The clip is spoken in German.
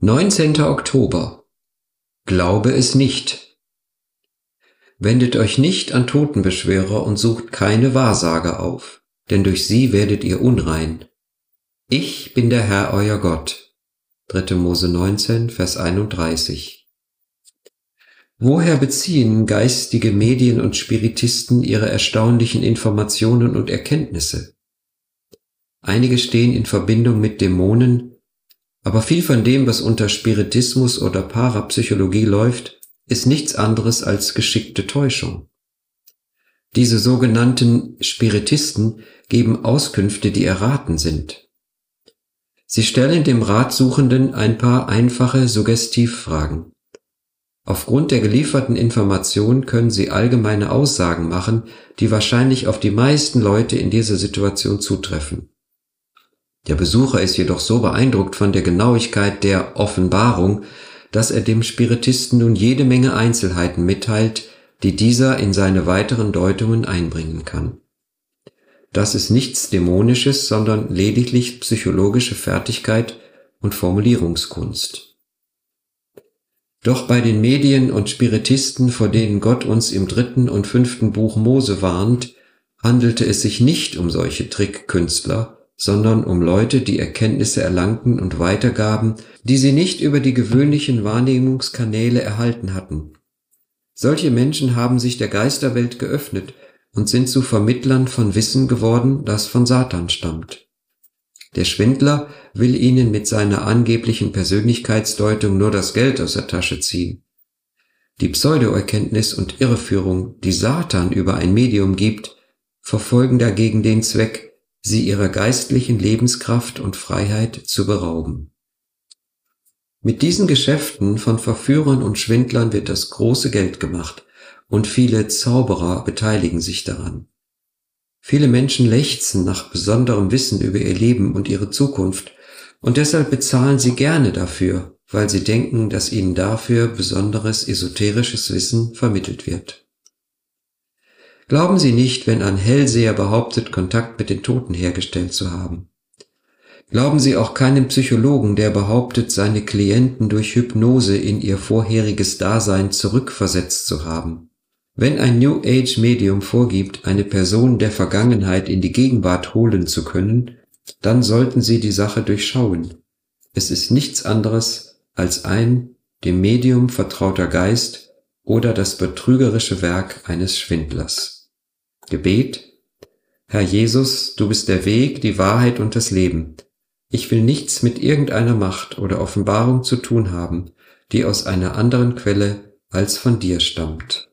19. Oktober. Glaube es nicht. Wendet euch nicht an Totenbeschwörer und sucht keine Wahrsager auf, denn durch sie werdet ihr unrein. Ich bin der Herr euer Gott. 3. Mose 19, Vers 31. Woher beziehen geistige Medien und Spiritisten ihre erstaunlichen Informationen und Erkenntnisse? Einige stehen in Verbindung mit Dämonen, aber viel von dem, was unter Spiritismus oder Parapsychologie läuft, ist nichts anderes als geschickte Täuschung. Diese sogenannten Spiritisten geben Auskünfte, die erraten sind. Sie stellen dem Ratsuchenden ein paar einfache Suggestivfragen. Aufgrund der gelieferten Information können sie allgemeine Aussagen machen, die wahrscheinlich auf die meisten Leute in dieser Situation zutreffen. Der Besucher ist jedoch so beeindruckt von der Genauigkeit der Offenbarung, dass er dem Spiritisten nun jede Menge Einzelheiten mitteilt, die dieser in seine weiteren Deutungen einbringen kann. Das ist nichts Dämonisches, sondern lediglich psychologische Fertigkeit und Formulierungskunst. Doch bei den Medien und Spiritisten, vor denen Gott uns im dritten und fünften Buch Mose warnt, handelte es sich nicht um solche Trickkünstler, sondern um Leute, die Erkenntnisse erlangten und weitergaben, die sie nicht über die gewöhnlichen Wahrnehmungskanäle erhalten hatten. Solche Menschen haben sich der Geisterwelt geöffnet und sind zu Vermittlern von Wissen geworden, das von Satan stammt. Der Schwindler will ihnen mit seiner angeblichen Persönlichkeitsdeutung nur das Geld aus der Tasche ziehen. Die Pseudoerkenntnis und Irreführung, die Satan über ein Medium gibt, verfolgen dagegen den Zweck, sie ihrer geistlichen Lebenskraft und Freiheit zu berauben. Mit diesen Geschäften von Verführern und Schwindlern wird das große Geld gemacht und viele Zauberer beteiligen sich daran. Viele Menschen lechzen nach besonderem Wissen über ihr Leben und ihre Zukunft und deshalb bezahlen sie gerne dafür, weil sie denken, dass ihnen dafür besonderes esoterisches Wissen vermittelt wird. Glauben Sie nicht, wenn ein Hellseher behauptet, Kontakt mit den Toten hergestellt zu haben. Glauben Sie auch keinem Psychologen, der behauptet, seine Klienten durch Hypnose in ihr vorheriges Dasein zurückversetzt zu haben. Wenn ein New Age Medium vorgibt, eine Person der Vergangenheit in die Gegenwart holen zu können, dann sollten Sie die Sache durchschauen. Es ist nichts anderes als ein dem Medium vertrauter Geist oder das betrügerische Werk eines Schwindlers. Gebet Herr Jesus, du bist der Weg, die Wahrheit und das Leben. Ich will nichts mit irgendeiner Macht oder Offenbarung zu tun haben, die aus einer anderen Quelle als von dir stammt.